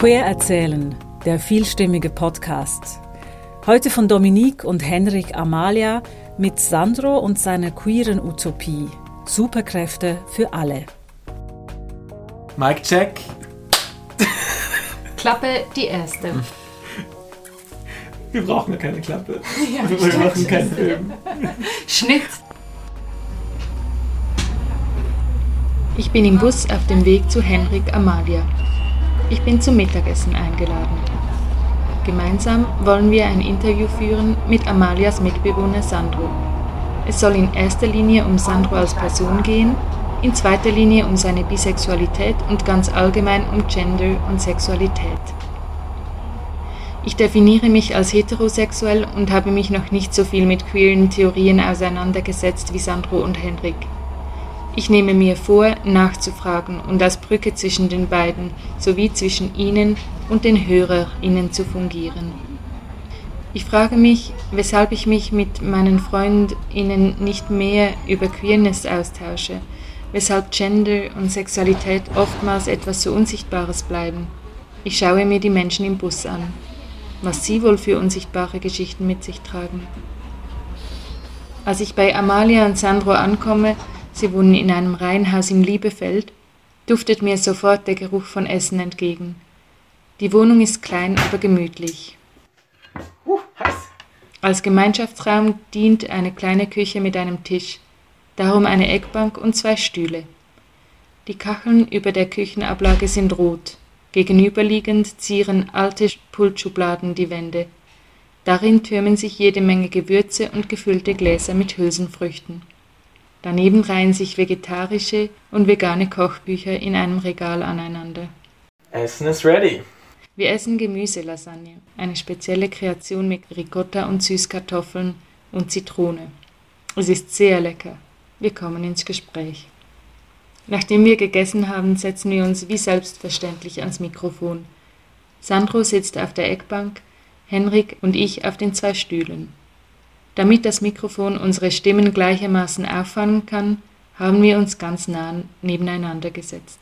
Queer erzählen, der vielstimmige Podcast. Heute von Dominique und Henrik Amalia mit Sandro und seiner queeren Utopie. Superkräfte für alle. Mic check. Klappe die erste. Wir brauchen ja keine Klappe. Ja, Wir stimmt. machen keinen Film. Schnitt. Ich bin im Bus auf dem Weg zu Henrik Amalia. Ich bin zum Mittagessen eingeladen. Gemeinsam wollen wir ein Interview führen mit Amalias Mitbewohner Sandro. Es soll in erster Linie um Sandro als Person gehen, in zweiter Linie um seine Bisexualität und ganz allgemein um Gender und Sexualität. Ich definiere mich als heterosexuell und habe mich noch nicht so viel mit queeren Theorien auseinandergesetzt wie Sandro und Henrik. Ich nehme mir vor, nachzufragen und als Brücke zwischen den beiden sowie zwischen ihnen und den HörerInnen zu fungieren. Ich frage mich, weshalb ich mich mit meinen FreundInnen nicht mehr über Queerness austausche, weshalb Gender und Sexualität oftmals etwas so Unsichtbares bleiben. Ich schaue mir die Menschen im Bus an, was sie wohl für unsichtbare Geschichten mit sich tragen. Als ich bei Amalia und Sandro ankomme, sie wohnen in einem Reihenhaus in Liebefeld, duftet mir sofort der Geruch von Essen entgegen. Die Wohnung ist klein, aber gemütlich. Uh, heiß. Als Gemeinschaftsraum dient eine kleine Küche mit einem Tisch, darum eine Eckbank und zwei Stühle. Die Kacheln über der Küchenablage sind rot. Gegenüberliegend zieren alte Pultschubladen die Wände. Darin türmen sich jede Menge Gewürze und gefüllte Gläser mit Hülsenfrüchten. Daneben reihen sich vegetarische und vegane Kochbücher in einem Regal aneinander. Essen ist ready. Wir essen Gemüselasagne, eine spezielle Kreation mit Ricotta und Süßkartoffeln und Zitrone. Es ist sehr lecker. Wir kommen ins Gespräch. Nachdem wir gegessen haben, setzen wir uns wie selbstverständlich ans Mikrofon. Sandro sitzt auf der Eckbank, Henrik und ich auf den zwei Stühlen. Damit das Mikrofon unsere Stimmen gleichermaßen auffangen kann, haben wir uns ganz nah nebeneinander gesetzt.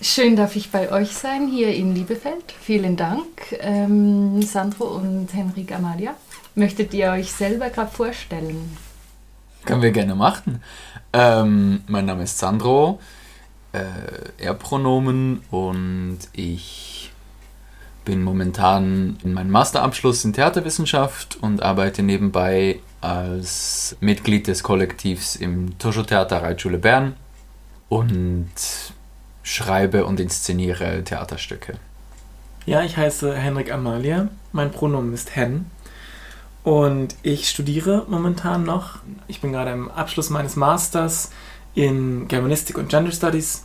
Schön darf ich bei euch sein, hier in Liebefeld. Vielen Dank, ähm, Sandro und Henrik Amalia. Möchtet ihr euch selber gerade vorstellen? Können wir gerne machen. Ähm, mein Name ist Sandro, äh, Er-Pronomen und ich bin momentan in meinem Masterabschluss in Theaterwissenschaft und arbeite nebenbei als Mitglied des Kollektivs im Toscho-Theater Reitschule Bern und schreibe und inszeniere Theaterstücke. Ja, ich heiße Henrik Amalia. Mein Pronomen ist Hen. Und ich studiere momentan noch. Ich bin gerade im Abschluss meines Masters in Germanistik und Gender Studies.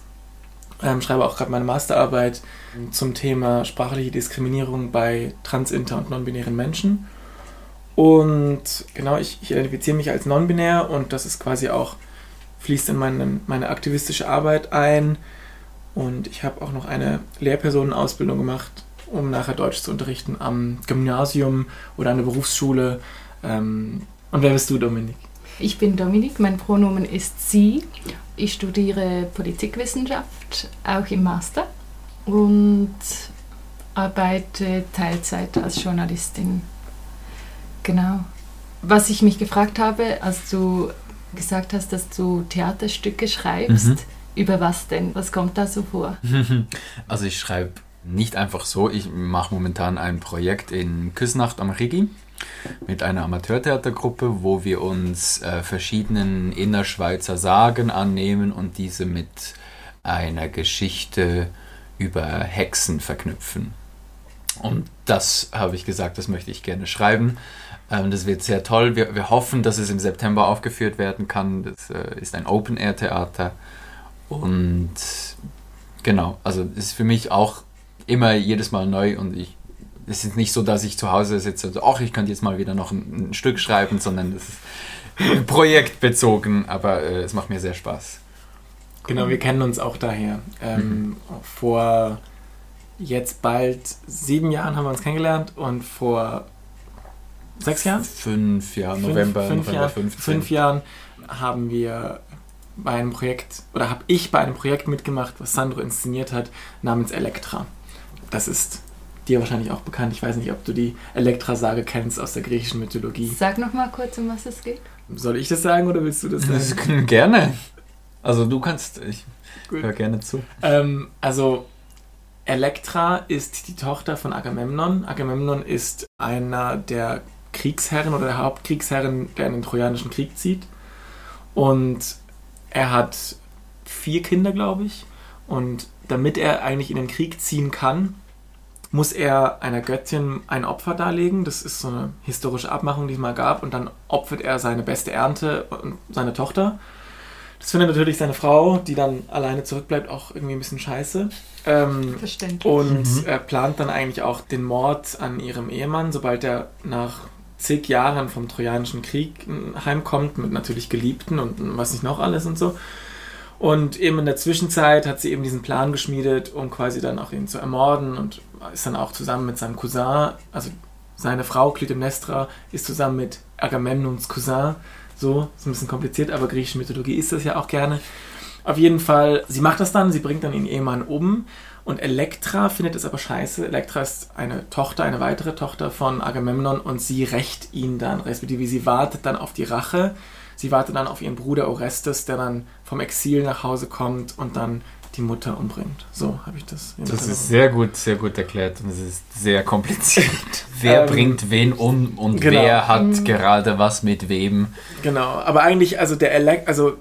Ähm, schreibe auch gerade meine Masterarbeit zum Thema sprachliche Diskriminierung bei trans, inter und non-binären Menschen. Und genau, ich, ich identifiziere mich als non-binär und das ist quasi auch, fließt in meine, meine aktivistische Arbeit ein. Und ich habe auch noch eine Lehrpersonenausbildung gemacht, um nachher Deutsch zu unterrichten am Gymnasium oder an der Berufsschule. Ähm, und wer bist du, Dominik? Ich bin Dominik, mein Pronomen ist sie. Ich studiere Politikwissenschaft, auch im Master und arbeite Teilzeit als Journalistin. Genau. Was ich mich gefragt habe, als du gesagt hast, dass du Theaterstücke schreibst, Mhm. über was denn? Was kommt da so vor? Also ich schreibe nicht einfach so, ich mache momentan ein Projekt in Küsnacht am Rigi mit einer Amateurtheatergruppe, wo wir uns äh, verschiedenen Innerschweizer Sagen annehmen und diese mit einer Geschichte über Hexen verknüpfen. Und das habe ich gesagt, das möchte ich gerne schreiben. Ähm, das wird sehr toll. Wir, wir hoffen, dass es im September aufgeführt werden kann. Das äh, ist ein Open-Air-Theater. Und genau, also ist für mich auch immer jedes Mal neu und ich es ist nicht so, dass ich zu Hause sitze und so, ach, ich könnte jetzt mal wieder noch ein, ein Stück schreiben, sondern es ist projektbezogen, aber äh, es macht mir sehr Spaß. Genau, wir kennen uns auch daher. Ähm, Vor jetzt bald sieben Jahren haben wir uns kennengelernt und vor sechs Jahren? Fünf, ja, Fünf- November, fünf November Jahren, 15. fünf Jahren haben wir bei einem Projekt, oder habe ich bei einem Projekt mitgemacht, was Sandro inszeniert hat, namens Elektra. Das ist dir wahrscheinlich auch bekannt. Ich weiß nicht, ob du die Elektra-Sage kennst aus der griechischen Mythologie. Sag noch mal kurz, um was es geht. Soll ich das sagen oder willst du das Das sagen? können gerne. Also du kannst, ich Gut. höre gerne zu. Ähm, also Elektra ist die Tochter von Agamemnon. Agamemnon ist einer der Kriegsherren oder der Hauptkriegsherren, der in den Trojanischen Krieg zieht. Und er hat vier Kinder, glaube ich. Und damit er eigentlich in den Krieg ziehen kann, muss er einer Göttin ein Opfer darlegen. Das ist so eine historische Abmachung, die es mal gab. Und dann opfert er seine beste Ernte und seine Tochter. Das findet natürlich seine Frau, die dann alleine zurückbleibt, auch irgendwie ein bisschen scheiße. Ähm, Verständlich. und Mhm. er plant dann eigentlich auch den Mord an ihrem Ehemann, sobald er nach zig Jahren vom Trojanischen Krieg äh, heimkommt, mit natürlich Geliebten und was nicht noch alles und so. Und eben in der Zwischenzeit hat sie eben diesen Plan geschmiedet, um quasi dann auch ihn zu ermorden und ist dann auch zusammen mit seinem Cousin, also seine Frau Clytemnestra ist zusammen mit Agamemnons Cousin, so, ist ein bisschen kompliziert, aber griechische Mythologie ist das ja auch gerne. Auf jeden Fall, sie macht das dann, sie bringt dann ihren Ehemann um und Elektra findet es aber scheiße. Elektra ist eine Tochter, eine weitere Tochter von Agamemnon und sie rächt ihn dann, respektive sie wartet dann auf die Rache. Sie wartet dann auf ihren Bruder Orestes, der dann vom Exil nach Hause kommt und dann die Mutter umbringt. So habe ich das. Das Erinnerung. ist sehr gut, sehr gut erklärt und es ist sehr kompliziert. wer Ähm, bringt wen um und genau. wer hat Mhm. gerade was mit wem? Genau, aber eigentlich, also der Elek also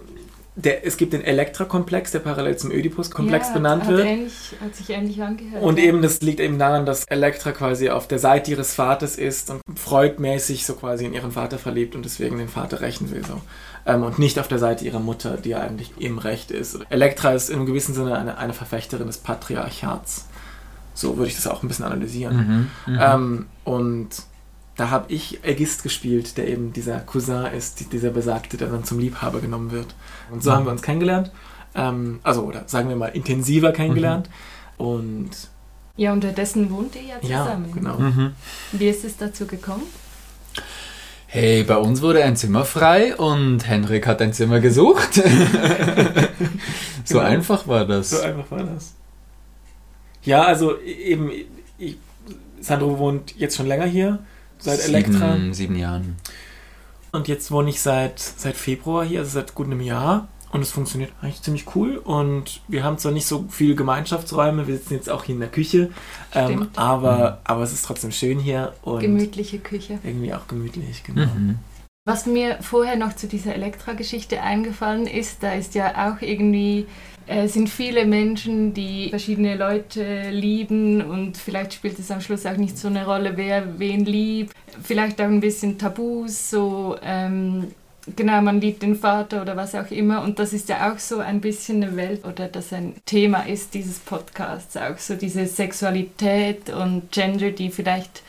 der, es gibt den Elektra-Komplex, der parallel zum Ödipus-Komplex Ja, benannt hat wird. Ähnlich, hat sich ähnlich angehört. Und ja. eben, das liegt eben daran, dass Elektra quasi auf der Seite ihres Vaters ist und freudmäßig so quasi in ihren Vater verliebt und deswegen den Vater rächen will. So. Ähm, und nicht auf der Seite ihrer Mutter, die ja eigentlich im Recht ist. Elektra ist in einem gewissen Sinne eine, eine Verfechterin des Patriarchats. So würde ich das auch ein bisschen analysieren. Mhm. Mhm. Ähm, und da habe ich Ägist gespielt, der eben dieser Cousin ist, die- dieser Besagte, der dann zum Liebhaber genommen wird. Und so Mhm. haben wir uns kennengelernt. Ähm, also, oder sagen wir mal, intensiver kennengelernt. Und ja, unterdessen wohnt ihr ja ja, zusammen. genau. Mhm. Wie ist es dazu gekommen? Hey, bei uns wurde ein Zimmer frei und Henrik hat ein Zimmer gesucht. so Genau. einfach war das. So einfach war das. Ja, also eben, ich, Sandro wohnt jetzt schon länger hier, seit Elektra. Sieben, sieben Jahren. Und jetzt wohne ich seit, seit Februar hier, also seit gut einem Jahr. Und es funktioniert eigentlich ziemlich cool. Und wir haben zwar nicht so viele Gemeinschaftsräume, wir sitzen jetzt auch hier in der Küche, ähm, aber, aber es ist trotzdem schön hier und Gemütliche Küche. irgendwie auch gemütlich, genau. Mhm. Was mir vorher noch zu dieser Elektra-Geschichte eingefallen ist, da ist ja auch irgendwie, äh, sind viele Menschen, die verschiedene Leute lieben und vielleicht spielt es am Schluss auch nicht so eine Rolle, wer wen liebt. Vielleicht auch ein bisschen Tabus, so ähm, genau, man liebt den Vater oder was auch immer. Und das ist ja auch so ein bisschen eine Welt oder das ein Thema ist dieses Podcasts, auch so diese Sexualität und Gender, die vielleicht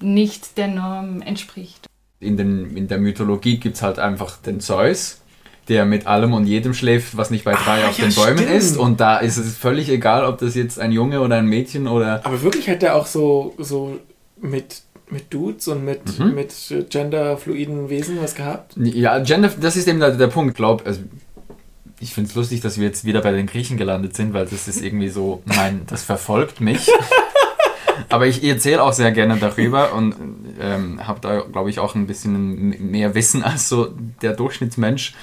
nicht der Norm entspricht. In, den, in der Mythologie gibt es halt einfach den Zeus, der mit allem und jedem schläft, was nicht bei drei Ah, auf ja, den Bäumen stimmt. ist. Und da ist es völlig egal, ob das jetzt ein Junge oder ein Mädchen oder. Aber wirklich hat er auch so, so mit, mit Dudes und mit, Mhm. mit genderfluiden Wesen was gehabt? Ja, Gender, das ist eben der, der Punkt, glaub. Also, ich finde es lustig, dass wir jetzt wieder bei den Griechen gelandet sind, weil das ist irgendwie so, mein, das verfolgt mich. Aber ich erzähle auch sehr gerne darüber und ähm, habe da, glaube ich, auch ein bisschen mehr Wissen als so der Durchschnittsmensch.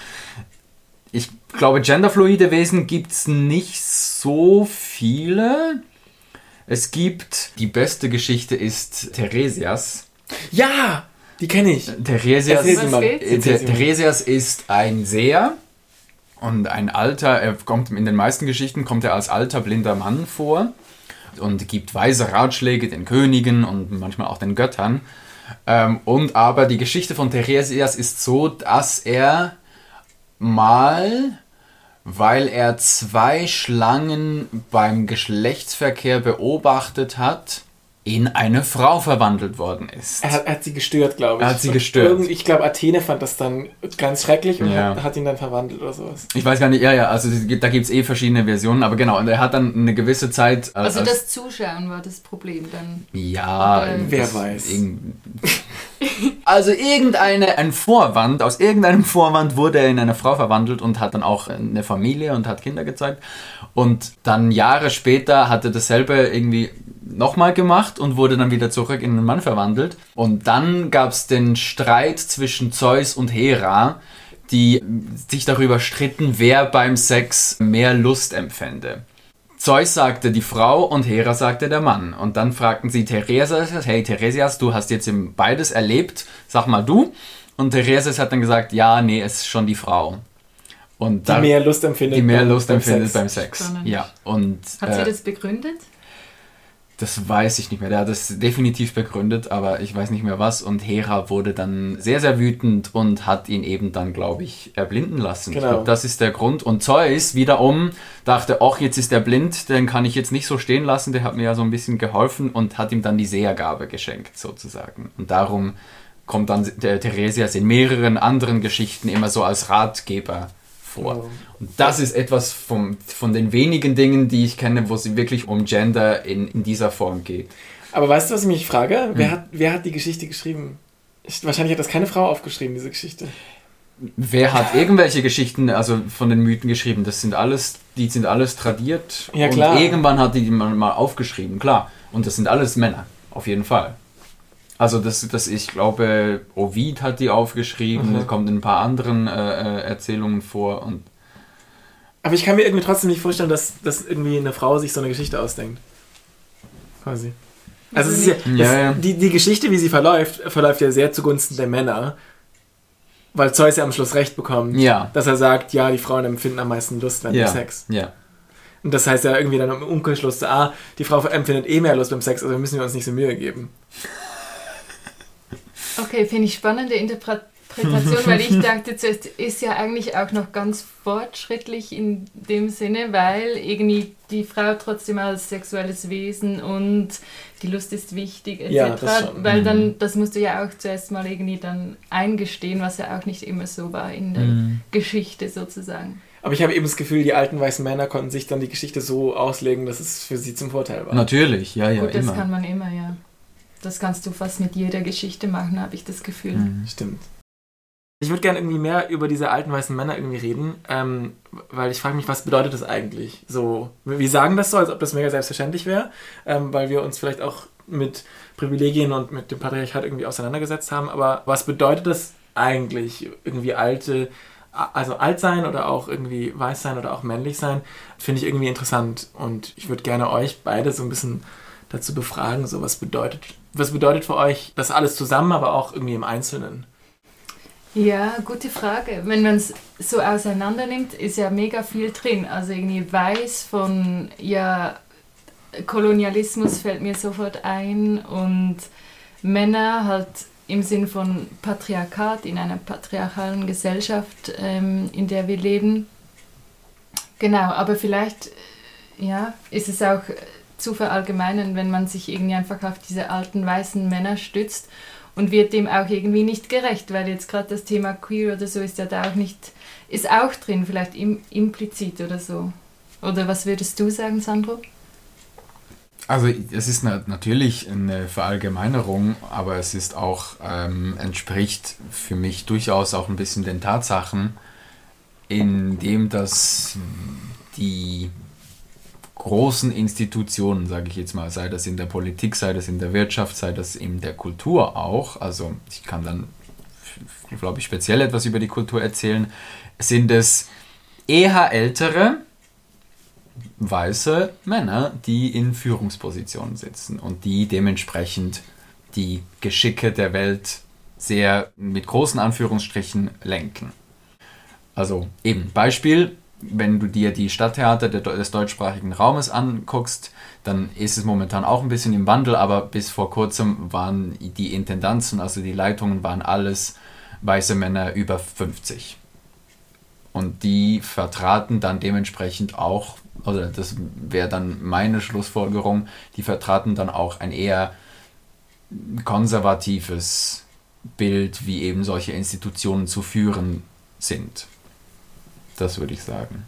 Ich glaube, genderfluide Wesen gibt es nicht so viele. Es gibt, die beste Geschichte ist Theresias. Ja, die kenne ich. Theresias, äh. Theresias ist ein Seher und ein alter, er kommt in den meisten Geschichten kommt er als alter blinder Mann vor und gibt weise Ratschläge den Königen und manchmal auch den Göttern. Ähm, und aber die Geschichte von Theresias ist so, dass er mal, weil er zwei Schlangen beim Geschlechtsverkehr beobachtet hat, in eine Frau verwandelt worden ist. Er hat, er hat sie gestört, glaube ich. Er hat sie Und gestört. irgend- Ich glaube, Athene fand das dann ganz schrecklich und Ja. hat, hat ihn dann verwandelt oder sowas. Ich weiß gar nicht, ja, ja, also da gibt es eh verschiedene Versionen, aber genau, und er hat dann eine gewisse Zeit. äh, Also als- das Zuschauen war das Problem dann. Ja, Oder- Wer weiß. irgend- Also irgendeine, ein Vorwand, aus irgendeinem Vorwand wurde er in eine Frau verwandelt und hat dann auch eine Familie und hat Kinder gezeigt. Und dann Jahre später hat er dasselbe irgendwie nochmal gemacht und wurde dann wieder zurück in einen Mann verwandelt. Und dann gab es den Streit zwischen Zeus und Hera, die sich darüber stritten, wer beim Sex mehr Lust empfände. Zeus sagte die Frau und Hera sagte der Mann. Und dann fragten sie Theresias, hey Theresias, du hast jetzt beides erlebt, sag mal du. Und Theresias hat dann gesagt, ja, nee, es ist schon die Frau. Und die da, mehr Lust empfindet. die mehr beim- Lust beim empfindet Sex. beim Sex. Spannend. Ja, und Hat sie äh, das begründet? Das weiß ich nicht mehr. Der hat das definitiv begründet, aber ich weiß nicht mehr was. Und Hera wurde dann sehr, sehr wütend und hat ihn eben dann, glaube ich, erblinden lassen. Ich Genau. glaube, das ist der Grund. Und Zeus wiederum dachte, ach, jetzt ist er blind, den kann ich jetzt nicht so stehen lassen. Der hat mir ja so ein bisschen geholfen und hat ihm dann die Sehergabe geschenkt, sozusagen. Und darum kommt dann der Theresias in mehreren anderen Geschichten immer so als Ratgeber vor. Und das ist etwas vom, von den wenigen Dingen, die ich kenne, wo es wirklich um Gender in, in dieser Form geht. Aber weißt du, was ich mich frage? Wer, Hm. hat, wer hat die Geschichte geschrieben? Ich, wahrscheinlich hat das keine Frau aufgeschrieben, diese Geschichte. Wer hat irgendwelche Geschichten, also von den Mythen geschrieben? Das sind alles, die sind alles tradiert. Ja, klar. Und irgendwann hat die mal, mal aufgeschrieben, klar. Und das sind alles Männer, auf jeden Fall. Also das, das ich glaube, Ovid hat die aufgeschrieben, Mhm. es kommt in ein paar anderen äh, äh, Erzählungen vor und Aber ich kann mir irgendwie trotzdem nicht vorstellen, dass, dass irgendwie eine Frau sich so eine Geschichte ausdenkt. Quasi. Also, es ist ja, Ja, das, ja. Die, die Geschichte, wie sie verläuft, verläuft ja sehr zugunsten der Männer. Weil Zeus ja am Schluss recht bekommt. Ja. Dass er sagt, ja, die Frauen empfinden am meisten Lust beim ja, Sex. ja. Und das heißt ja irgendwie dann im Umkehrschluss, ah, die Frau empfindet eh mehr Lust beim Sex, also müssen wir uns nicht so Mühe geben. Okay, finde ich spannende Interpretation, weil ich dachte zuerst, ist ja eigentlich auch noch ganz fortschrittlich in dem Sinne, weil irgendwie die Frau trotzdem als sexuelles Wesen und die Lust ist wichtig etc. Ja, weil Mhm. dann, das musst du ja auch zuerst mal irgendwie dann eingestehen, was ja auch nicht immer so war in der Mhm. Geschichte sozusagen. Aber ich habe eben das Gefühl, die alten weißen Männer konnten sich dann die Geschichte so auslegen, dass es für sie zum Vorteil war. Natürlich, ja, ja, Gut, das immer. kann man immer, ja. Das kannst du fast mit jeder Geschichte machen, habe ich das Gefühl. Mhm. Stimmt. Ich würde gerne irgendwie mehr über diese alten weißen Männer irgendwie reden, ähm, weil ich frage mich, was bedeutet das eigentlich? So, wir sagen das so, als ob das mega selbstverständlich wäre, ähm, weil wir uns vielleicht auch mit Privilegien und mit dem Patriarchat irgendwie auseinandergesetzt haben. Aber was bedeutet das eigentlich, irgendwie alte, also alt sein oder auch irgendwie weiß sein oder auch männlich sein, finde ich irgendwie interessant. Und ich würde gerne euch beide so ein bisschen dazu befragen, so was bedeutet, was bedeutet für euch das alles zusammen, aber auch irgendwie im Einzelnen? Ja, gute Frage. Wenn man es so auseinander nimmt, ist ja mega viel drin. Also irgendwie weiß von, ja, Kolonialismus fällt mir sofort ein und Männer halt im Sinn von Patriarchat in einer patriarchalen Gesellschaft, ähm, in der wir leben. Genau, aber vielleicht ja, ist es auch zu verallgemeinern, wenn man sich irgendwie einfach auf diese alten weißen Männer stützt und wird dem auch irgendwie nicht gerecht, weil jetzt gerade das Thema queer oder so ist ja da auch nicht, ist auch drin, vielleicht im, implizit oder so. Oder was würdest du sagen, Sandro? Also es ist na natürlich eine Verallgemeinerung, aber es ist auch, ähm, entspricht für mich durchaus auch ein bisschen den Tatsachen, indem das die großen Institutionen, sage ich jetzt mal, sei das in der Politik, sei das in der Wirtschaft, sei das in der Kultur auch, also ich kann dann, glaube ich, speziell etwas über die Kultur erzählen, sind es eher ältere, weiße Männer, die in Führungspositionen sitzen und die dementsprechend die Geschicke der Welt sehr mit großen Anführungsstrichen lenken. Also eben Beispiel, wenn du dir die Stadttheater des deutschsprachigen Raumes anguckst, dann ist es momentan auch ein bisschen im Wandel, aber bis vor kurzem waren die Intendanzen, also die Leitungen, waren alles weiße Männer über 50. Und die vertraten dann dementsprechend auch, oder das wäre dann meine Schlussfolgerung, die vertraten dann auch ein eher konservatives Bild, wie eben solche Institutionen zu führen sind. Das würde ich sagen.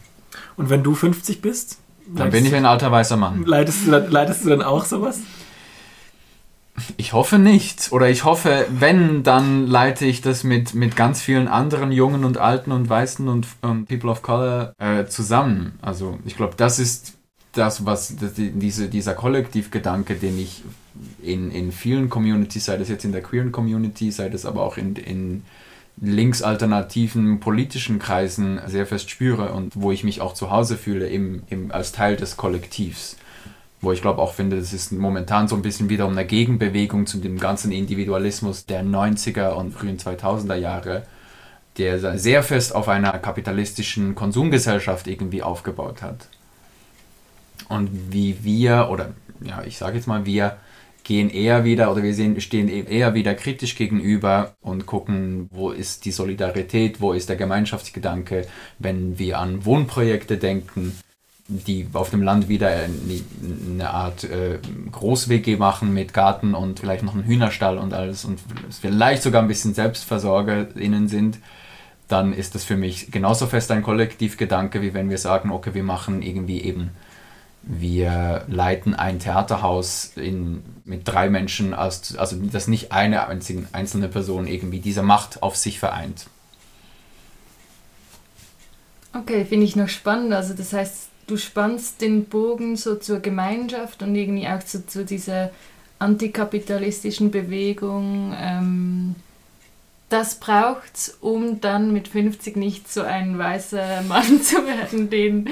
Und wenn du 50 bist, Dann bin ich ein alter weißer Mann. leitest du, dann- leitest du dann auch sowas? Ich hoffe nicht. Oder ich hoffe, wenn, dann leite ich das mit, mit ganz vielen anderen Jungen und Alten und Weißen und, und People of Color äh, zusammen. Also ich glaube, das ist das, was das, diese, dieser Kollektivgedanke, den ich in, in vielen Communities, sei das jetzt in der queeren Community, sei das aber auch in, in linksalternativen politischen Kreisen sehr fest spüre und wo ich mich auch zu Hause fühle im, im, als Teil des Kollektivs. Wo ich glaube auch finde, das ist momentan so ein bisschen wieder um eine Gegenbewegung zu dem ganzen Individualismus der 90er und frühen 2000er Jahre, der sehr fest auf einer kapitalistischen Konsumgesellschaft irgendwie aufgebaut hat. Und wie wir, oder ja, ich sage jetzt mal, wir gehen eher wieder oder wir sehen, stehen eher wieder kritisch gegenüber und gucken, wo ist die Solidarität, wo ist der Gemeinschaftsgedanke, wenn wir an Wohnprojekte denken, die auf dem Land wieder eine Art äh, Groß-WG machen mit Garten und vielleicht noch einen Hühnerstall und alles und vielleicht sogar ein bisschen SelbstversorgerInnen sind, dann ist das für mich genauso fest ein Kollektivgedanke, wie wenn wir sagen, okay, wir machen irgendwie eben wir leiten ein Theaterhaus in, mit drei Menschen, als, also dass nicht eine einzelne Person irgendwie diese Macht auf sich vereint. Okay, finde ich noch spannend. Also das heißt, du spannst den Bogen so zur Gemeinschaft und irgendwie auch zu, zu dieser antikapitalistischen Bewegung. Ähm, das braucht um dann mit 50 nicht so ein weißer Mann zu werden, den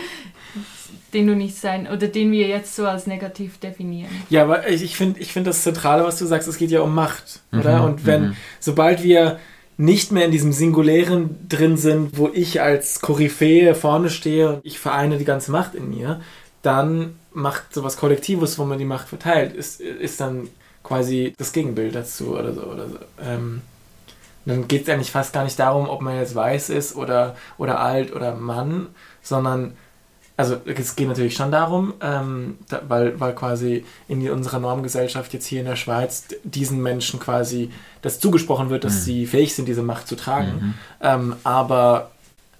den du nicht sein oder den wir jetzt so als negativ definieren. Ja, aber ich finde ich find das Zentrale, was du sagst, es geht ja um Macht, mhm, oder? Und wenn, mhm. sobald wir nicht mehr in diesem Singulären drin sind, wo ich als Koryphäe vorne stehe und ich vereine die ganze Macht in mir, dann macht sowas Kollektives, wo man die Macht verteilt, ist, ist dann quasi das Gegenbild dazu oder so. Oder so. Ähm, dann geht es eigentlich fast gar nicht darum, ob man jetzt weiß ist oder, oder alt oder Mann, sondern also es geht natürlich schon darum, ähm, da, weil, weil quasi in unserer Normgesellschaft jetzt hier in der Schweiz diesen Menschen quasi das zugesprochen wird, dass mhm. sie fähig sind, diese Macht zu tragen. Mhm. Ähm, aber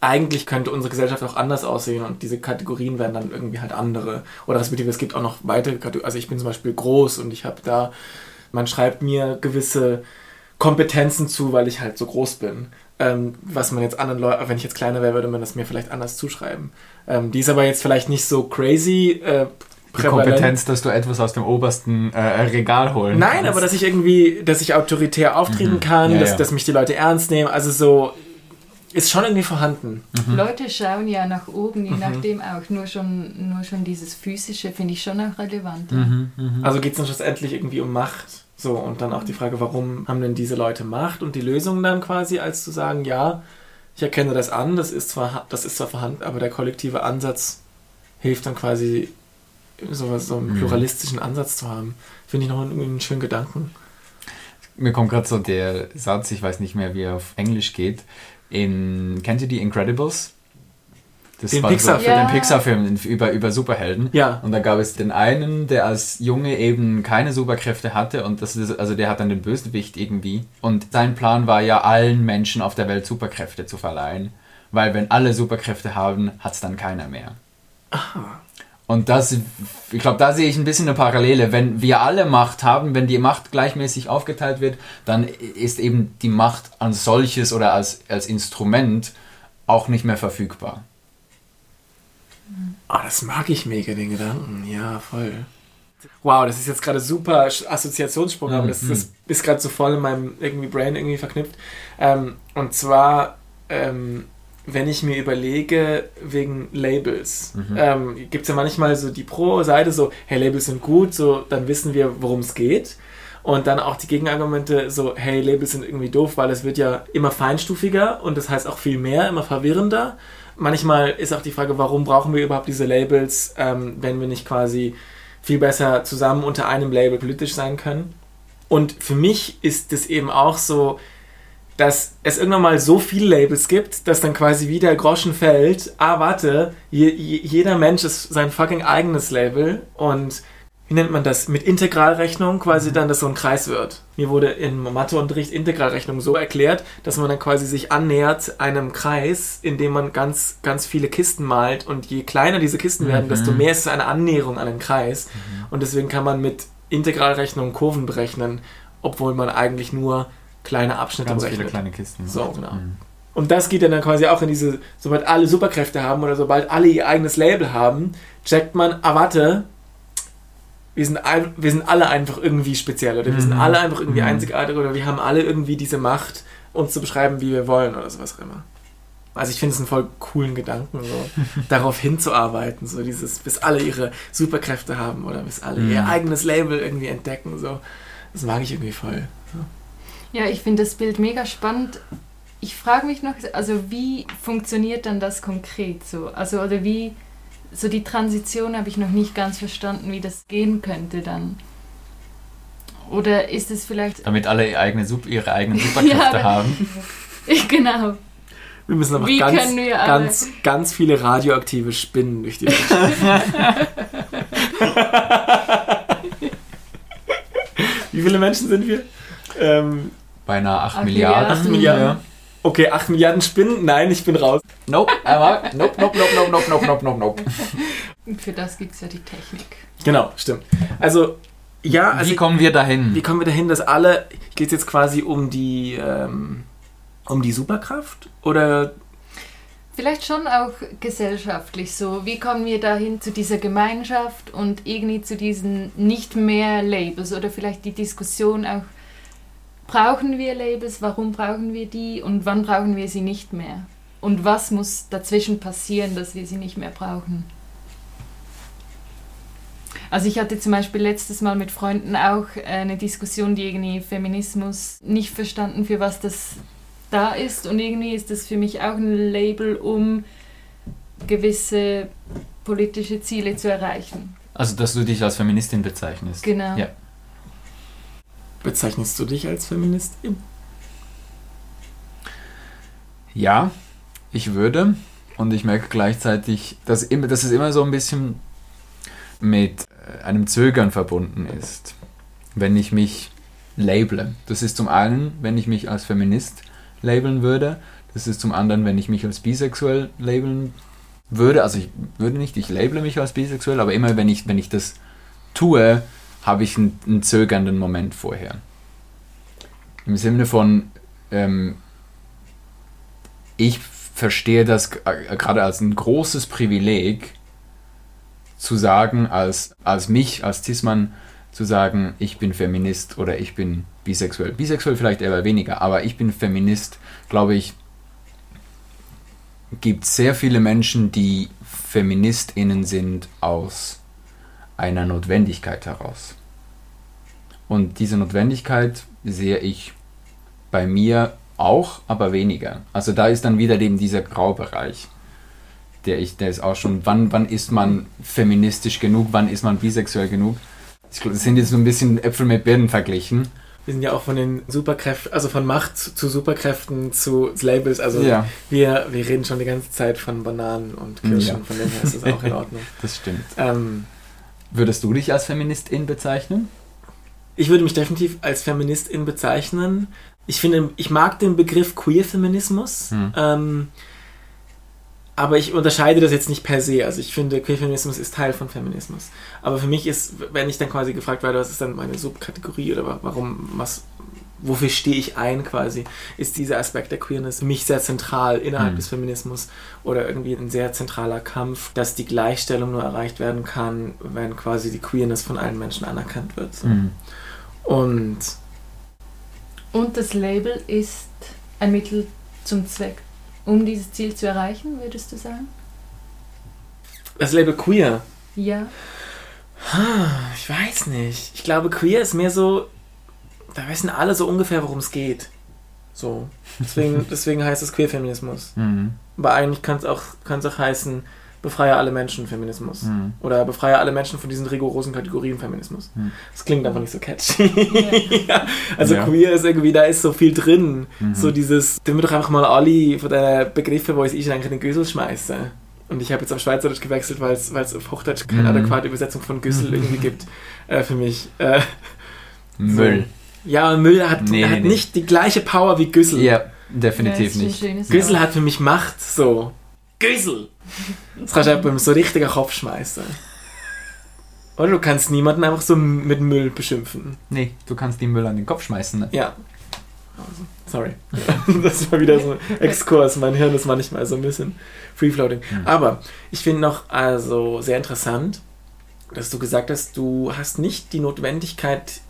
eigentlich könnte unsere Gesellschaft auch anders aussehen und diese Kategorien werden dann irgendwie halt andere. Oder respektive es gibt auch noch weitere Kategorien. Also ich bin zum Beispiel groß und ich habe da, man schreibt mir gewisse Kompetenzen zu, weil ich halt so groß bin. Ähm, was man jetzt anderen Leuten, wenn ich jetzt kleiner wäre, würde man das mir vielleicht anders zuschreiben. Ähm, die ist aber jetzt vielleicht nicht so crazy. Äh, die Kompetenz, dass du etwas aus dem obersten äh, Regal holen Nein, kannst. aber dass ich irgendwie, dass ich autoritär auftreten mhm. kann, ja, dass, ja. dass mich die Leute ernst nehmen. Also so ist schon irgendwie vorhanden. Mhm. Leute schauen ja nach oben, je mhm. nachdem auch. Nur schon, nur schon dieses Physische finde ich schon auch relevant. Mhm. mhm. Also geht es dann schlussendlich irgendwie um Macht. So, und dann auch die Frage, warum haben denn diese Leute Macht und die Lösung dann quasi, als zu sagen, ja, ich erkenne das an, das ist zwar, das ist zwar vorhanden, aber der kollektive Ansatz hilft dann quasi, so, so einen mhm. pluralistischen Ansatz zu haben. Finde ich noch einen, einen schönen Gedanken. Mir kommt gerade so der Satz, ich weiß nicht mehr, wie er auf Englisch geht. In, kennt ihr die Incredibles? Das den Pixar-Film. So, ja. Den Pixar-Film über, über Superhelden. Ja. Und da gab es den einen, der als Junge eben keine Superkräfte hatte und das ist, also der hat dann den Bösewicht irgendwie. Und sein Plan war ja, allen Menschen auf der Welt Superkräfte zu verleihen. Weil wenn alle Superkräfte haben, hat es dann keiner mehr. Aha. Und das, ich glaube, da sehe ich ein bisschen eine Parallele. Wenn wir alle Macht haben, wenn die Macht gleichmäßig aufgeteilt wird, dann ist eben die Macht als solches oder als, als Instrument auch nicht mehr verfügbar. Oh, das mag ich mega, den Gedanken. Ja, voll. Wow, das ist jetzt gerade super Assoziationssprung, aber das, das ist gerade so voll in meinem irgendwie Brain irgendwie verknüpft. Ähm, und zwar, ähm, wenn ich mir überlege, wegen Labels, mhm. ähm, gibt es ja manchmal so die Pro-Seite, so, hey, Labels sind gut, so, dann wissen wir, worum es geht. Und dann auch die Gegenargumente, so, hey, Labels sind irgendwie doof, weil es wird ja immer feinstufiger und das heißt auch viel mehr, immer verwirrender manchmal ist auch die Frage, warum brauchen wir überhaupt diese Labels, ähm, wenn wir nicht quasi viel besser zusammen unter einem Label politisch sein können. Und für mich ist es eben auch so, dass es irgendwann mal so viele Labels gibt, dass dann quasi wieder Groschen fällt. Ah, warte, je, je, jeder Mensch ist sein fucking eigenes Label und wie nennt man das, mit Integralrechnung quasi dann, dass so ein Kreis wird. Mir wurde im Matheunterricht Integralrechnung so erklärt, dass man dann quasi sich annähert einem Kreis, in dem man ganz, ganz viele Kisten malt und je kleiner diese Kisten werden, mhm. desto mehr ist es eine Annäherung an den Kreis. Mhm. Und deswegen kann man mit Integralrechnung Kurven berechnen, obwohl man eigentlich nur kleine Abschnitte Ganz berechnet. viele kleine Kisten. So, genau. Mhm. Und das geht dann quasi auch in diese, sobald alle Superkräfte haben oder sobald alle ihr eigenes Label haben, checkt man, ah warte, wir sind, ein, wir sind alle einfach irgendwie speziell oder wir sind Mhm. alle einfach irgendwie Mhm. einzigartig oder wir haben alle irgendwie diese Macht, uns zu beschreiben, wie wir wollen oder sowas auch immer. Also ich finde es einen voll coolen Gedanken, so darauf hinzuarbeiten, so dieses, bis alle ihre Superkräfte haben oder bis alle Mhm. ihr eigenes Label irgendwie entdecken, so. Das mag ich irgendwie voll. Ja, ich finde das Bild mega spannend. Ich frage mich noch, also wie funktioniert dann das konkret so? Also oder wie so die Transition habe ich noch nicht ganz verstanden, wie das gehen könnte dann. Oder ist es vielleicht Damit alle ihre, eigene, Sup- ihre eigenen Superkräfte Ja, aber- haben. genau. Wir müssen einfach Wie ganz, ganz, ganz viele radioaktive Spinnen durch die Welt Wie viele Menschen sind wir? Ähm, Beinahe 8 Acht Milliarden. Milliarden. Acht Milliarden. Okay, 8 Milliarden Spinnen? Nein, ich bin raus. Nope, aber nope, nope, nope, nope, nope, nope, nope, nope, nope. Und für das gibt es ja die Technik. Genau, stimmt. Also, ja, also Wie kommen wir dahin? wie kommen wir dahin, dass alle, geht es jetzt quasi um die, ähm, um die Superkraft? Oder, Vielleicht schon auch gesellschaftlich so. Wie kommen wir dahin zu dieser Gemeinschaft und irgendwie zu diesen nicht mehr Labels oder vielleicht die Diskussion auch, brauchen wir Labels, warum brauchen wir die und wann brauchen wir sie nicht mehr? Und was muss dazwischen passieren, dass wir sie nicht mehr brauchen? Also ich hatte zum Beispiel letztes Mal mit Freunden auch eine Diskussion, die irgendwie Feminismus nicht verstanden, für was das da ist. Und irgendwie ist das für mich auch ein Label, um gewisse politische Ziele zu erreichen. Also, dass du dich als Feministin bezeichnest. Genau. Ja. Bezeichnest du dich als Feministin? Ja, ich würde. Und ich merke gleichzeitig, dass, immer, dass es immer so ein bisschen mit äh, einem Zögern verbunden ist, wenn ich mich labele. Das ist zum einen, wenn ich mich als Feminist labeln würde. Das ist zum anderen, wenn ich mich als bisexuell labeln würde. Also ich würde nicht, ich labele mich als bisexuell, aber immer wenn ich, wenn ich das tue, habe ich einen, einen zögernden Moment vorher. Im Sinne von, ähm, ich verstehe das äh, gerade als ein großes Privileg, zu sagen, als, als mich, als Cis-Mann, zu sagen, ich bin Feminist oder ich bin bisexuell. Bisexuell vielleicht eher weniger, aber ich bin Feminist, glaube ich, gibt sehr viele Menschen, die FeministInnen sind aus einer Notwendigkeit heraus. Und diese Notwendigkeit sehe ich bei mir auch, aber weniger. Also da ist dann wieder eben dieser Graubereich, der ich, der ist auch schon, wann, wann ist man feministisch genug, wann ist man bisexuell genug. Ich glaube, das sind jetzt so ein bisschen Äpfel mit Birnen verglichen. Wir sind ja auch von den Superkräften, also von Macht zu Superkräften zu Labels. Also ja, wir, wir reden schon die ganze Zeit von Bananen und Kirschen, Ja. von dem her ist das auch in Ordnung. das stimmt. ähm, Würdest du dich als Feministin bezeichnen? ich würde mich definitiv als Feministin bezeichnen. Ich finde, ich mag den Begriff Queer-Feminismus. Hm. Ähm, aber ich unterscheide das jetzt nicht per se. Also ich finde, Queerfeminismus ist Teil von Feminismus. Aber für mich ist, wenn ich dann quasi gefragt werde, was ist dann meine Subkategorie oder wa- warum, was, wofür stehe ich ein quasi, ist dieser Aspekt der Queerness für mich sehr zentral innerhalb Mhm. des Feminismus oder irgendwie ein sehr zentraler Kampf, dass die Gleichstellung nur erreicht werden kann, wenn quasi die Queerness von allen Menschen anerkannt wird. So. Mhm. Und Und das Label ist ein Mittel zum Zweck, um dieses Ziel zu erreichen, würdest du sagen? das Label Queer, Ja. ich weiß nicht. Ich glaube, Queer ist mehr so, da wissen alle so ungefähr, worum es geht. So. Deswegen, deswegen heißt es Queerfeminismus. Mhm. Aber eigentlich kann es auch, kann's auch heißen, befreie alle Menschen Feminismus. Mhm. Oder befreie alle Menschen von diesen rigorosen Kategorien Feminismus. Hm. Das klingt einfach nicht so catchy. ja. Also Ja. queer ist irgendwie, da ist so viel drin. Mhm. So dieses, wir doch einfach mal alle von den Begriffen, wo es ist, eigentlich in den Güssel schmeißen. Und ich habe jetzt auf Schweizerdeutsch gewechselt, weil es auf Hochdeutsch keine Mhm. adäquate Übersetzung von Güssel irgendwie gibt äh, für mich. Äh, Müll. Ja, Müll hat, Nee, hat nee, nee. nicht die gleiche Power wie Güssel. Ja, definitiv Ja, nicht. Güssel hat für mich Macht, so. Güssel! Das kannst du jemandem so richtig an den Kopf schmeißen. Oder du kannst niemanden einfach so mit Müll beschimpfen. Nee, du kannst den Müll an den Kopf schmeißen. Ne? Ja. Sorry. das war wieder so ein Exkurs. Mein Hirn ist manchmal so ein bisschen free-floating. Hm. Aber ich finde noch also sehr interessant, dass du gesagt hast, du hast nicht die Notwendigkeit,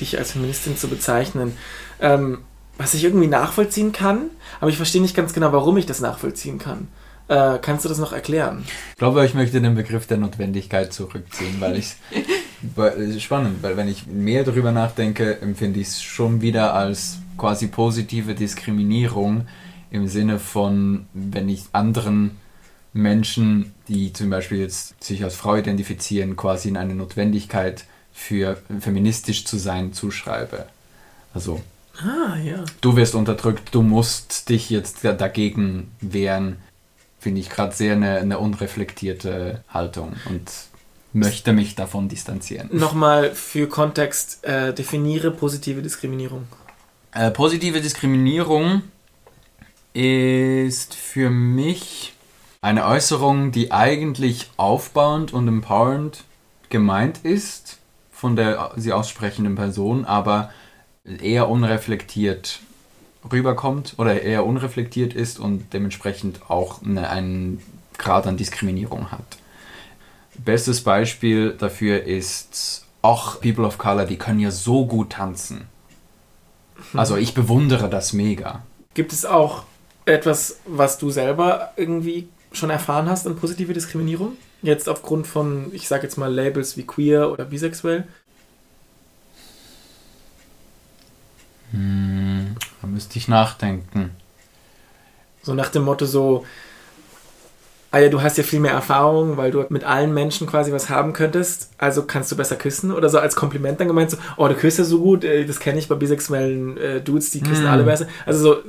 dich als Feministin zu bezeichnen. Ähm, was ich irgendwie nachvollziehen kann, aber ich verstehe nicht ganz genau, warum ich das nachvollziehen kann. Äh, kannst du das noch erklären? Ich glaube, ich möchte den Begriff der Notwendigkeit zurückziehen, weil ich es spannend, weil wenn ich mehr darüber nachdenke, empfinde ich es schon wieder als quasi positive Diskriminierung im Sinne von, wenn ich anderen Menschen, die zum Beispiel jetzt sich als Frau identifizieren, quasi in eine Notwendigkeit für feministisch zu sein zuschreibe. Also Ah, ja. du wirst unterdrückt, du musst dich jetzt da- dagegen wehren, finde ich gerade sehr eine, eine unreflektierte Haltung und möchte mich davon distanzieren. Nochmal für Kontext, äh, definiere positive Diskriminierung. Äh, positive Diskriminierung ist für mich eine Äußerung, die eigentlich aufbauend und empowernd gemeint ist von der sie aussprechenden Person, aber eher unreflektiert rüberkommt oder eher unreflektiert ist und dementsprechend auch eine, einen Grad an Diskriminierung hat. Bestes Beispiel dafür ist, auch People of Color, die können ja so gut tanzen. Also ich bewundere das mega. Gibt es auch etwas, was du selber irgendwie schon erfahren hast an positive Diskriminierung? Jetzt aufgrund von, ich sag jetzt mal, Labels wie queer oder bisexuell? Hm, da müsste ich nachdenken. So nach dem Motto so, ah ja, du hast ja viel mehr Erfahrung, weil du mit allen Menschen quasi was haben könntest, also kannst du besser küssen oder so als Kompliment dann gemeint so, oh, du küsst ja so gut, äh, das kenne ich bei bisexuellen äh, Dudes, die küssen Mm. alle besser. Also so,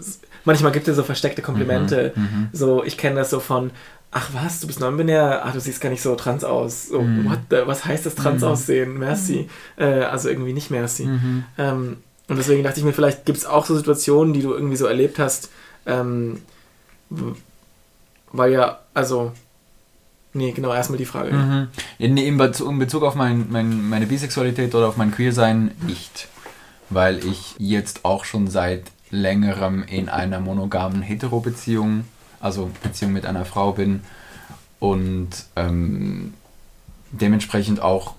manchmal gibt es so versteckte Komplimente, Mhm. so, ich kenne das so von, ach was, du bist non-binär, ach, du siehst gar nicht so trans aus, so, Mm. what the, was heißt das trans Mhm. aussehen, merci, äh, also irgendwie nicht merci. Mhm. Ähm, und deswegen dachte ich mir, vielleicht gibt es auch so Situationen, die du irgendwie so erlebt hast, ähm, weil ja, also, nee, genau, erstmal die Frage. Mhm. In, in, Bezug, in Bezug auf mein, mein, meine Bisexualität oder auf mein Queersein nicht. Weil ich jetzt auch schon seit längerem in einer monogamen Hetero-Beziehung, also Beziehung mit einer Frau bin und ähm, dementsprechend auch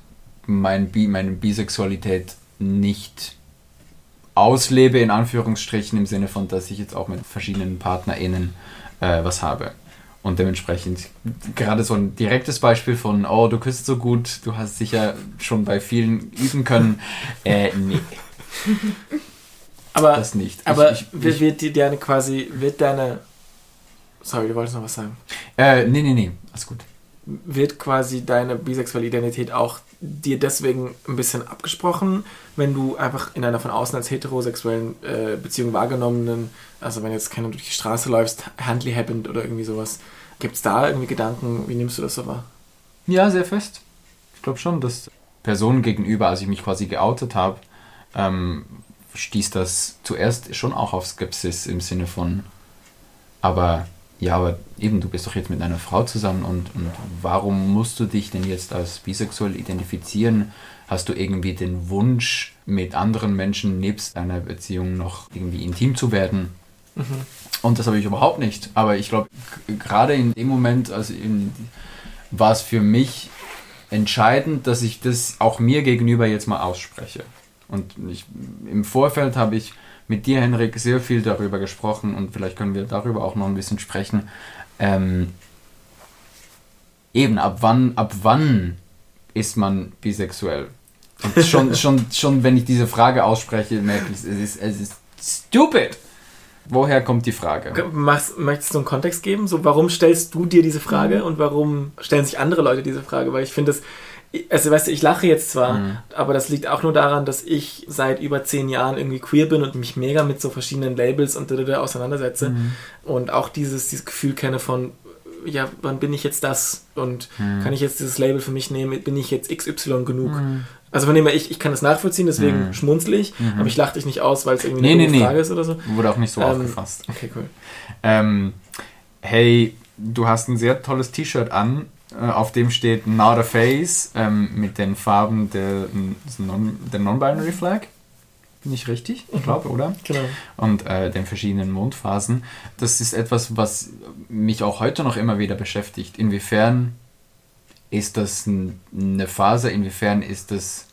mein Bi meine Bisexualität nicht auslebe, in Anführungsstrichen, im Sinne von, dass ich jetzt auch mit verschiedenen PartnerInnen äh, was habe. Und dementsprechend gerade so ein direktes Beispiel von, oh, du küsst so gut, du hast sicher schon bei vielen üben können. Äh, nee, Aber, das nicht. Ich- aber ich, wird, ich, wird die deine quasi, wird deine, sorry, du wolltest noch was sagen, äh, nee, nee, nee, alles gut. wird quasi deine bisexuelle Identität auch dir deswegen ein bisschen abgesprochen, wenn du einfach in einer von außen als heterosexuellen äh, Beziehung wahrgenommenen, also wenn jetzt keiner durch die Straße läufst, handly happened oder irgendwie sowas, gibt es da irgendwie Gedanken, wie nimmst du das so wahr? Ja, sehr fest. Ich glaube schon, dass Personen gegenüber, als ich mich quasi geoutet habe, ähm, stieß das zuerst schon auch auf Skepsis im Sinne von, aber ja, aber eben, du bist doch jetzt mit einer Frau zusammen und, und warum musst du dich denn jetzt als bisexuell identifizieren? Hast du irgendwie den Wunsch, mit anderen Menschen nebst deiner Beziehung noch irgendwie intim zu werden? Und das habe ich überhaupt nicht. Aber ich glaube, gerade in dem Moment, also war es für mich entscheidend, dass ich das auch mir gegenüber jetzt mal ausspreche. Und ich, im Vorfeld habe ich mit dir, Henrik, sehr viel darüber gesprochen und vielleicht können wir darüber auch noch ein bisschen sprechen. Ähm, eben, ab wann, ab wann ist man bisexuell? Und schon, schon, schon wenn ich diese Frage ausspreche, merke ich, es ist, es ist stupid. Woher kommt die Frage? Machst, möchtest du einen Kontext geben? So, warum stellst du dir diese Frage und warum stellen sich andere Leute diese Frage? Weil ich finde das, also weißt du, ich lache jetzt zwar, Mhm. aber das liegt auch nur daran, dass ich seit über zehn Jahren irgendwie queer bin und mich mega mit so verschiedenen Labels und da, auseinandersetze Mhm. und auch dieses, dieses Gefühl kenne von, ja, wann bin ich jetzt das und Mhm. kann ich jetzt dieses Label für mich nehmen, bin ich jetzt XY genug? Mhm. Also von dem her, ich, ich kann das nachvollziehen, deswegen Mhm. schmunzle ich, Mhm. aber ich lache dich nicht aus, weil es irgendwie eine nee, dumme nee. Frage ist oder so. Wurde auch nicht so Ähm, aufgefasst. Okay, cool. Ähm, hey, du hast ein sehr tolles T-Shirt an. Äh, auf dem steht Not a Face ähm, mit den Farben der, der Non-Binary Flag. Nicht richtig, ich glaube, oder? Genau. Und äh, den verschiedenen Mondphasen. Das ist etwas, was mich auch heute noch immer wieder beschäftigt. Inwiefern ist das eine Phase, inwiefern ist das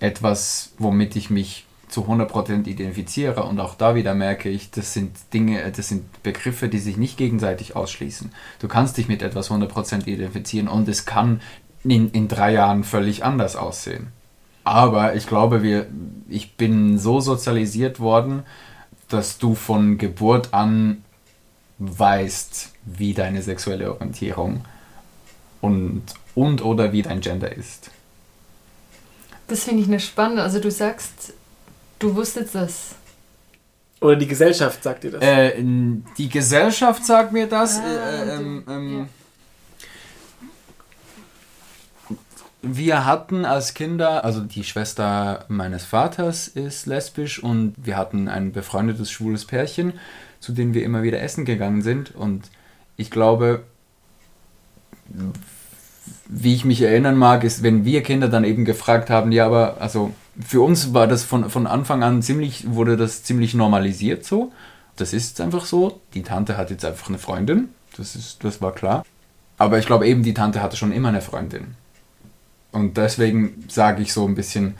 etwas, womit ich mich zu 100% identifiziere und auch da wieder merke ich, das sind Dinge, das sind Begriffe, die sich nicht gegenseitig ausschließen. Du kannst dich mit etwas 100% identifizieren und es kann in, in drei Jahren völlig anders aussehen. Aber ich glaube, wir, ich bin so sozialisiert worden, dass du von Geburt an weißt, wie deine sexuelle Orientierung und, und oder wie dein Gender ist. Das finde ich eine spannende. Also du sagst, Du wusstest das. Oder die Gesellschaft sagt dir das? Äh, die Gesellschaft sagt mir das. Ah, äh, ähm, ähm, ja. Wir hatten als Kinder, also die Schwester meines Vaters ist lesbisch und wir hatten ein befreundetes schwules Pärchen, zu dem wir immer wieder essen gegangen sind. Und ich glaube, wie ich mich erinnern mag, ist, wenn wir Kinder dann eben gefragt haben, ja, aber also für uns war das von, von Anfang an ziemlich, wurde das ziemlich normalisiert so. Das ist einfach so. Die Tante hat jetzt einfach eine Freundin. Das, ist, das war klar. Aber ich glaube eben, die Tante hatte schon immer eine Freundin. Und deswegen sage ich so ein bisschen,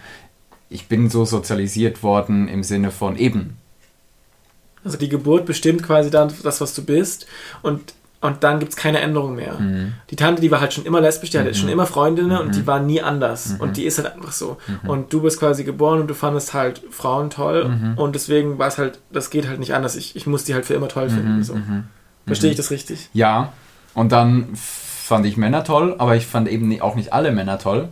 ich bin so sozialisiert worden im Sinne von eben. Also die Geburt bestimmt quasi dann das, was du bist. Und und dann gibt es keine Änderung mehr. Mhm. Die Tante, die war halt schon immer lesbisch, die mhm. hatte schon immer Freundinnen mhm. und die mhm. war nie anders. Mhm. Und die ist halt einfach so. Mhm. Und du bist quasi geboren und du fandest halt Frauen toll und deswegen war es halt, das geht halt nicht anders. Ich, ich muss die halt für immer toll finden. So. Verstehe ich das richtig? Ja. Und dann fand ich Männer toll, aber ich fand eben auch nicht alle Männer toll.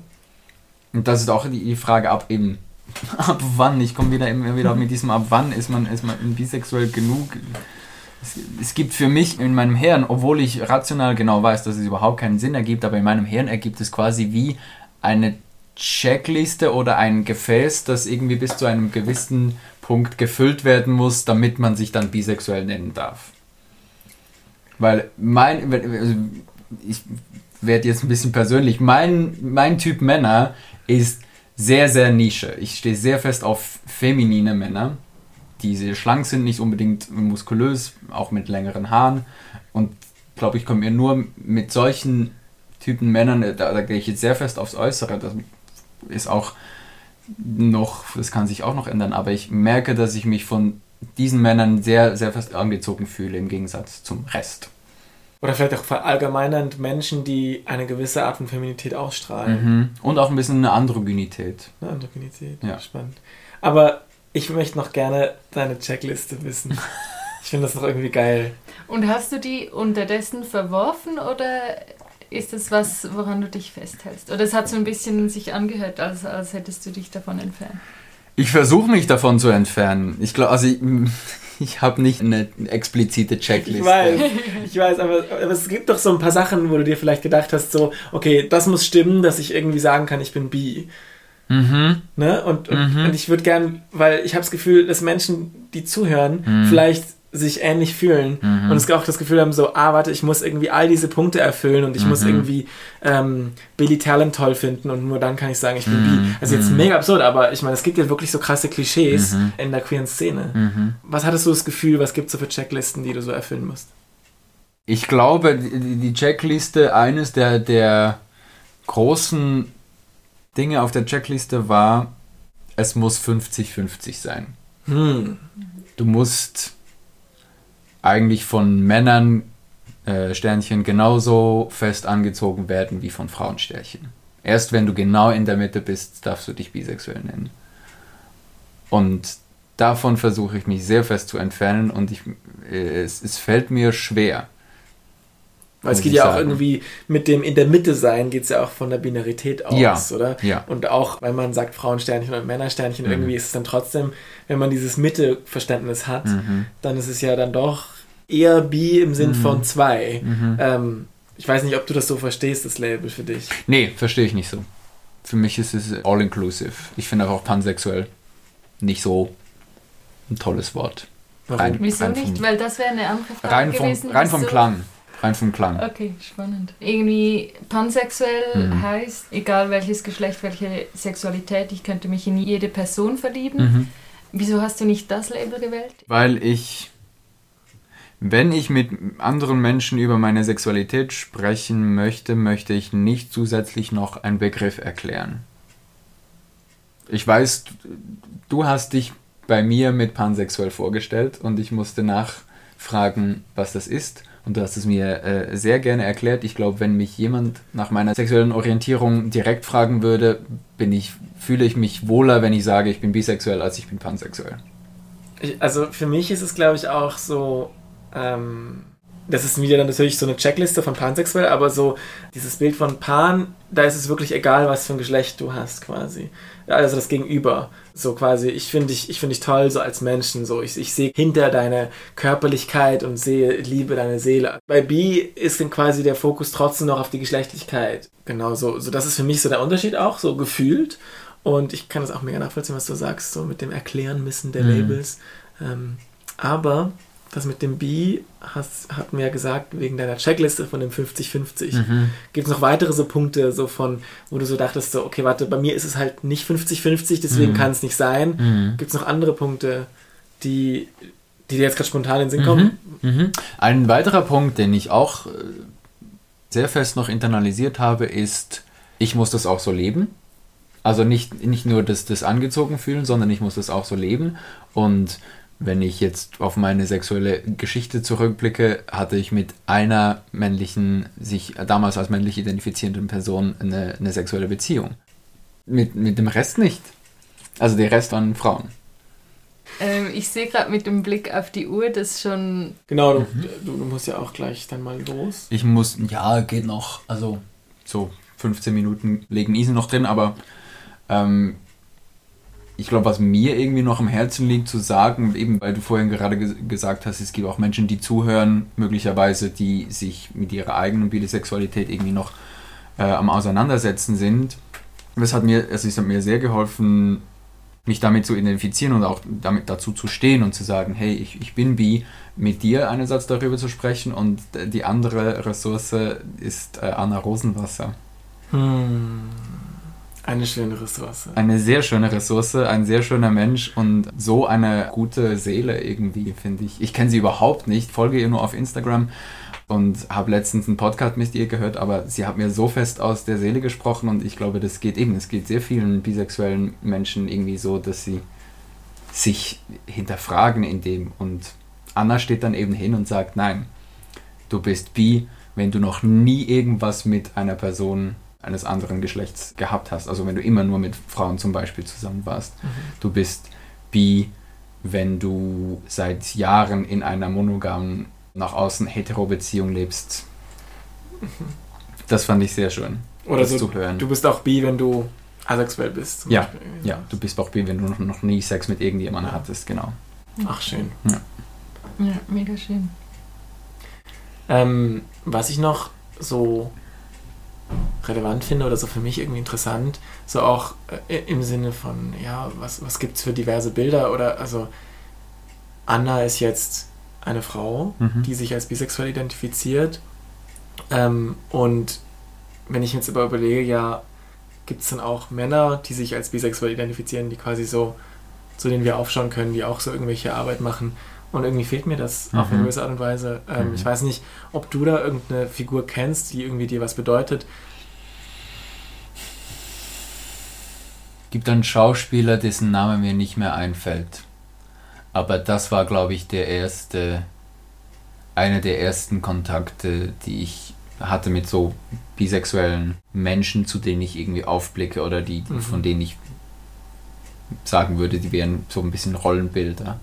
Und das ist auch die Frage ab eben, ab wann, ich komme wieder immer wieder mit diesem ab wann ist man, ist man bisexuell genug es, es, gibt für mich in meinem Hirn, obwohl ich rational genau weiß, dass es überhaupt keinen Sinn ergibt, aber in meinem Hirn ergibt es quasi wie eine Checkliste oder ein Gefäß, das irgendwie bis zu einem gewissen Punkt gefüllt werden muss, damit man sich dann bisexuell nennen darf. Weil mein, also ich werde jetzt ein bisschen persönlich, mein, mein Typ Männer ist sehr, sehr Nische. Ich stehe sehr fest auf feminine Männer die sehr schlank sind, nicht unbedingt muskulös, auch mit längeren Haaren. Und glaube ich, komme mir nur mit solchen Typen Männern, äh, da, da gehe ich jetzt sehr fest aufs Äußere. Das ist auch noch, das kann sich auch noch ändern, aber ich merke, dass ich mich von diesen Männern sehr, sehr fest angezogen fühle im Gegensatz zum Rest. Oder vielleicht auch verallgemeinernd Menschen, die eine gewisse Art von Feminität ausstrahlen. Mhm. Und auch ein bisschen eine Androgynität. Eine Androgynität, ja. spannend. Aber ich möchte noch gerne deine Checkliste wissen. Ich finde das noch irgendwie geil. Und hast du die unterdessen verworfen oder ist das was, woran du dich festhältst? Oder es hat so ein bisschen sich angehört, als, als hättest du dich davon entfernt. Ich versuche mich davon zu entfernen. Ich glaube, also ich, ich habe nicht eine explizite Checkliste. Ich weiß, ich weiß, aber, aber, es gibt doch so ein paar Sachen, wo du dir vielleicht gedacht hast, so, okay, das muss stimmen, dass ich irgendwie sagen kann, ich bin bi. Mhm. Ne? Und, und, mhm. und ich würde gern, weil ich habe das Gefühl, dass Menschen, die zuhören, mhm. vielleicht sich ähnlich fühlen mhm. und es auch das Gefühl haben, so, ah, warte, ich muss irgendwie all diese Punkte erfüllen und ich muss mhm. irgendwie ähm, Billy Talent toll finden und nur dann kann ich sagen, ich bin bi. Mhm. Also jetzt mega absurd, aber ich meine, es gibt ja wirklich so krasse Klischees in der queeren Szene. Was hattest du das Gefühl, was gibt es so für Checklisten, die du so erfüllen musst? Ich glaube, die, die Checkliste eines der, der großen Dinge auf der Checkliste war, es muss 50-50 sein. Hm. Du musst eigentlich von Männern äh, Sternchen genauso fest angezogen werden wie von Frauensternchen. Erst wenn du genau in der Mitte bist, darfst du dich bisexuell nennen. Und davon versuche ich mich sehr fest zu entfernen und ich, äh, es, es fällt mir schwer. Weil es geht ja sagen. auch irgendwie mit dem in der Mitte sein, geht es ja auch von der Binarität aus, ja. oder? Ja. Und auch, wenn man sagt Frauensternchen und Männersternchen, mhm. irgendwie ist es dann trotzdem, wenn man dieses Mitte-Verständnis hat, mhm. dann ist es ja dann doch eher bi im Sinn mhm. von zwei. Mhm. Ähm, ich weiß nicht, ob du das so verstehst, das Label für dich. Nee, verstehe ich nicht so. Für mich ist es all-inclusive. Ich finde auch pansexuell nicht so ein tolles Wort. Warum? Rein, Wieso rein nicht? Vom, Weil das wäre eine andere Frage rein vom, gewesen. Rein vom Klang rein vom Klang. Okay, spannend. Irgendwie pansexuell Mhm. heißt, egal welches Geschlecht, welche Sexualität, ich könnte mich in jede Person verlieben. Mhm. Wieso hast du nicht das Label gewählt? Weil ich, wenn ich mit anderen Menschen über meine Sexualität sprechen möchte, möchte ich nicht zusätzlich noch einen Begriff erklären. Ich weiß, du hast dich bei mir mit pansexuell vorgestellt und ich musste nachfragen, was das ist. Und du hast es mir äh, sehr gerne erklärt. Ich glaube, wenn mich jemand nach meiner sexuellen Orientierung direkt fragen würde, bin ich, fühle ich mich wohler, wenn ich sage, ich bin bisexuell, als ich bin pansexuell. Also für mich ist es, glaube ich, auch so, ähm, das ist wieder dann natürlich so eine Checkliste von pansexuell, aber so dieses Bild von Pan, da ist es wirklich egal, was für ein Geschlecht du hast, quasi. Also das Gegenüber. So quasi, ich finde dich, ich finde dich toll, so als Menschen, so. Ich, ich sehe hinter deine Körperlichkeit und sehe, liebe deine Seele. Bei B ist dann quasi der Fokus trotzdem noch auf die Geschlechtlichkeit. Genau, so, so das ist für mich so der Unterschied auch, so gefühlt. Und ich kann das auch mega nachvollziehen, was du sagst, so mit dem Erklären müssen der Mhm. Labels. Ähm, aber das mit dem B hast, hat mir ja gesagt, wegen deiner Checkliste von dem 50-50. Mhm. Gibt es noch weitere so Punkte, so von, wo du so dachtest, so, okay, warte, bei mir ist es halt nicht 50-50, deswegen Mhm. kann es nicht sein. Mhm. Gibt es noch andere Punkte, die, die dir jetzt gerade spontan in den Sinn kommen? Mhm. Ein weiterer Punkt, den ich auch äh, sehr fest noch internalisiert habe, ist, ich muss das auch so leben. Also nicht, nicht nur das, das angezogen fühlen, sondern ich muss das auch so leben. Und wenn ich jetzt auf meine sexuelle Geschichte zurückblicke, hatte ich mit einer männlichen, sich damals als männlich identifizierenden Person eine, eine sexuelle Beziehung. Mit, mit dem Rest nicht. Also der Rest waren Frauen. Ähm, ich sehe gerade mit dem Blick auf die Uhr, dass schon Genau, du, Mhm. du, du musst ja auch gleich dann mal los. Ich muss, ja, geht noch, also so 15 Minuten legen easy noch drin, aber ähm, ich glaube, was mir irgendwie noch am Herzen liegt zu sagen, eben weil du vorhin gerade ges gesagt hast, es gibt auch Menschen, die zuhören, möglicherweise, die sich mit ihrer eigenen Bisexualität irgendwie noch äh, am Auseinandersetzen sind. Das hat mir, also es hat mir sehr geholfen, mich damit zu identifizieren und auch damit dazu zu stehen und zu sagen, hey, ich, ich bin bi, mit dir einen Satz darüber zu sprechen und die andere Ressource ist äh, Anna Rosenwasser. Hm. Eine schöne Ressource. Eine sehr schöne Ressource, ein sehr schöner Mensch und so eine gute Seele irgendwie, finde ich. Ich kenne sie überhaupt nicht, folge ihr nur auf Instagram und habe letztens einen Podcast mit ihr gehört, aber sie hat mir so fest aus der Seele gesprochen und ich glaube, das geht eben, es geht sehr vielen bisexuellen Menschen irgendwie so, dass sie sich hinterfragen in dem und Anna steht dann eben hin und sagt, nein, du bist bi, wenn du noch nie irgendwas mit einer Person eines anderen Geschlechts gehabt hast. Also wenn du immer nur mit Frauen zum Beispiel zusammen warst. Du bist bi, wenn du seit Jahren in einer monogamen, nach außen hetero Beziehung lebst. Das fand ich sehr schön, Oder das so, zu hören. du bist auch bi, wenn du asexuell bist. Ja, Beispiel. ja, du bist auch bi, wenn du noch, noch nie Sex mit irgendjemandem hattest, genau. Ach, schön. ja, mega schön. Ähm, was ich noch so relevant finde oder so für mich irgendwie interessant, so auch äh, im Sinne von, ja, was, was gibt es für diverse Bilder oder, also Anna ist jetzt eine Frau, Mhm. die sich als bisexuell identifiziert ähm, und wenn ich mir jetzt aber überlege, ja, gibt es dann auch Männer, die sich als bisexuell identifizieren, die quasi so, zu denen wir aufschauen können, die auch so irgendwelche Arbeit machen. Und irgendwie fehlt mir das auf eine Mhm. gewisse Art und Weise. Ähm, Mhm. Ich weiß nicht, ob du da irgendeine Figur kennst, die irgendwie dir was bedeutet. Gibt einen Schauspieler, dessen Name mir nicht mehr einfällt. Aber das war, glaube ich, der erste, einer der ersten Kontakte, die ich hatte mit so bisexuellen Menschen, zu denen ich irgendwie aufblicke oder die, Mhm. von denen ich sagen würde, die wären so ein bisschen Rollenbilder.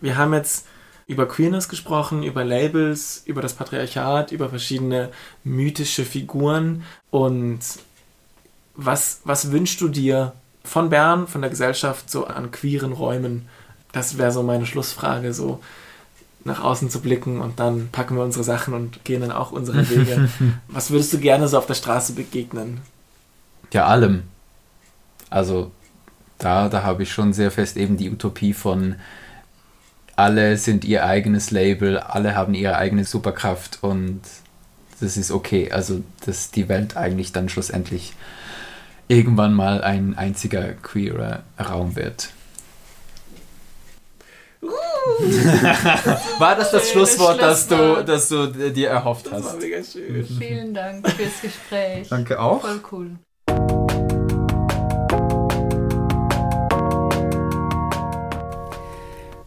Wir haben jetzt über Queerness gesprochen, über Labels, über das Patriarchat, über verschiedene mythische Figuren. Und was, was wünschst du dir von Bern, von der Gesellschaft, so an queeren Räumen? Das wäre so meine Schlussfrage, so nach außen zu blicken und dann packen wir unsere Sachen und gehen dann auch unsere Wege. was würdest du gerne so auf der Straße begegnen? Ja, allem. Also da, da habe ich schon sehr fest eben die Utopie von alle sind ihr eigenes Label, alle haben ihre eigene Superkraft und das ist okay. Also, dass die Welt eigentlich dann schlussendlich irgendwann mal ein einziger queerer Raum wird. War das das Schlusswort, das du, das du dir erhofft hast? Das war mega schön. Vielen Dank fürs Gespräch. Danke auch. Voll cool.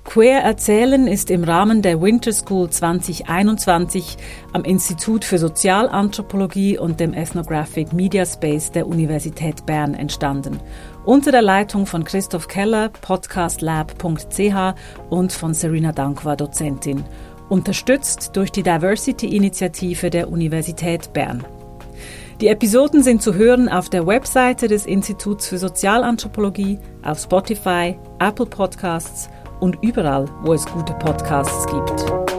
Queer Erzählen ist im Rahmen der Winter School 2021 am Institut für Sozialanthropologie und dem Ethnographic Media Space der Universität Bern entstanden. Unter der Leitung von Christoph Keller, podcastlab.ch und von Serena Dankwa, Dozentin. Unterstützt durch die Diversity-Initiative der Universität Bern. Die Episoden sind zu hören auf der Webseite des Instituts für Sozialanthropologie, auf Spotify, Apple Podcasts und überall, wo es gute Podcasts gibt.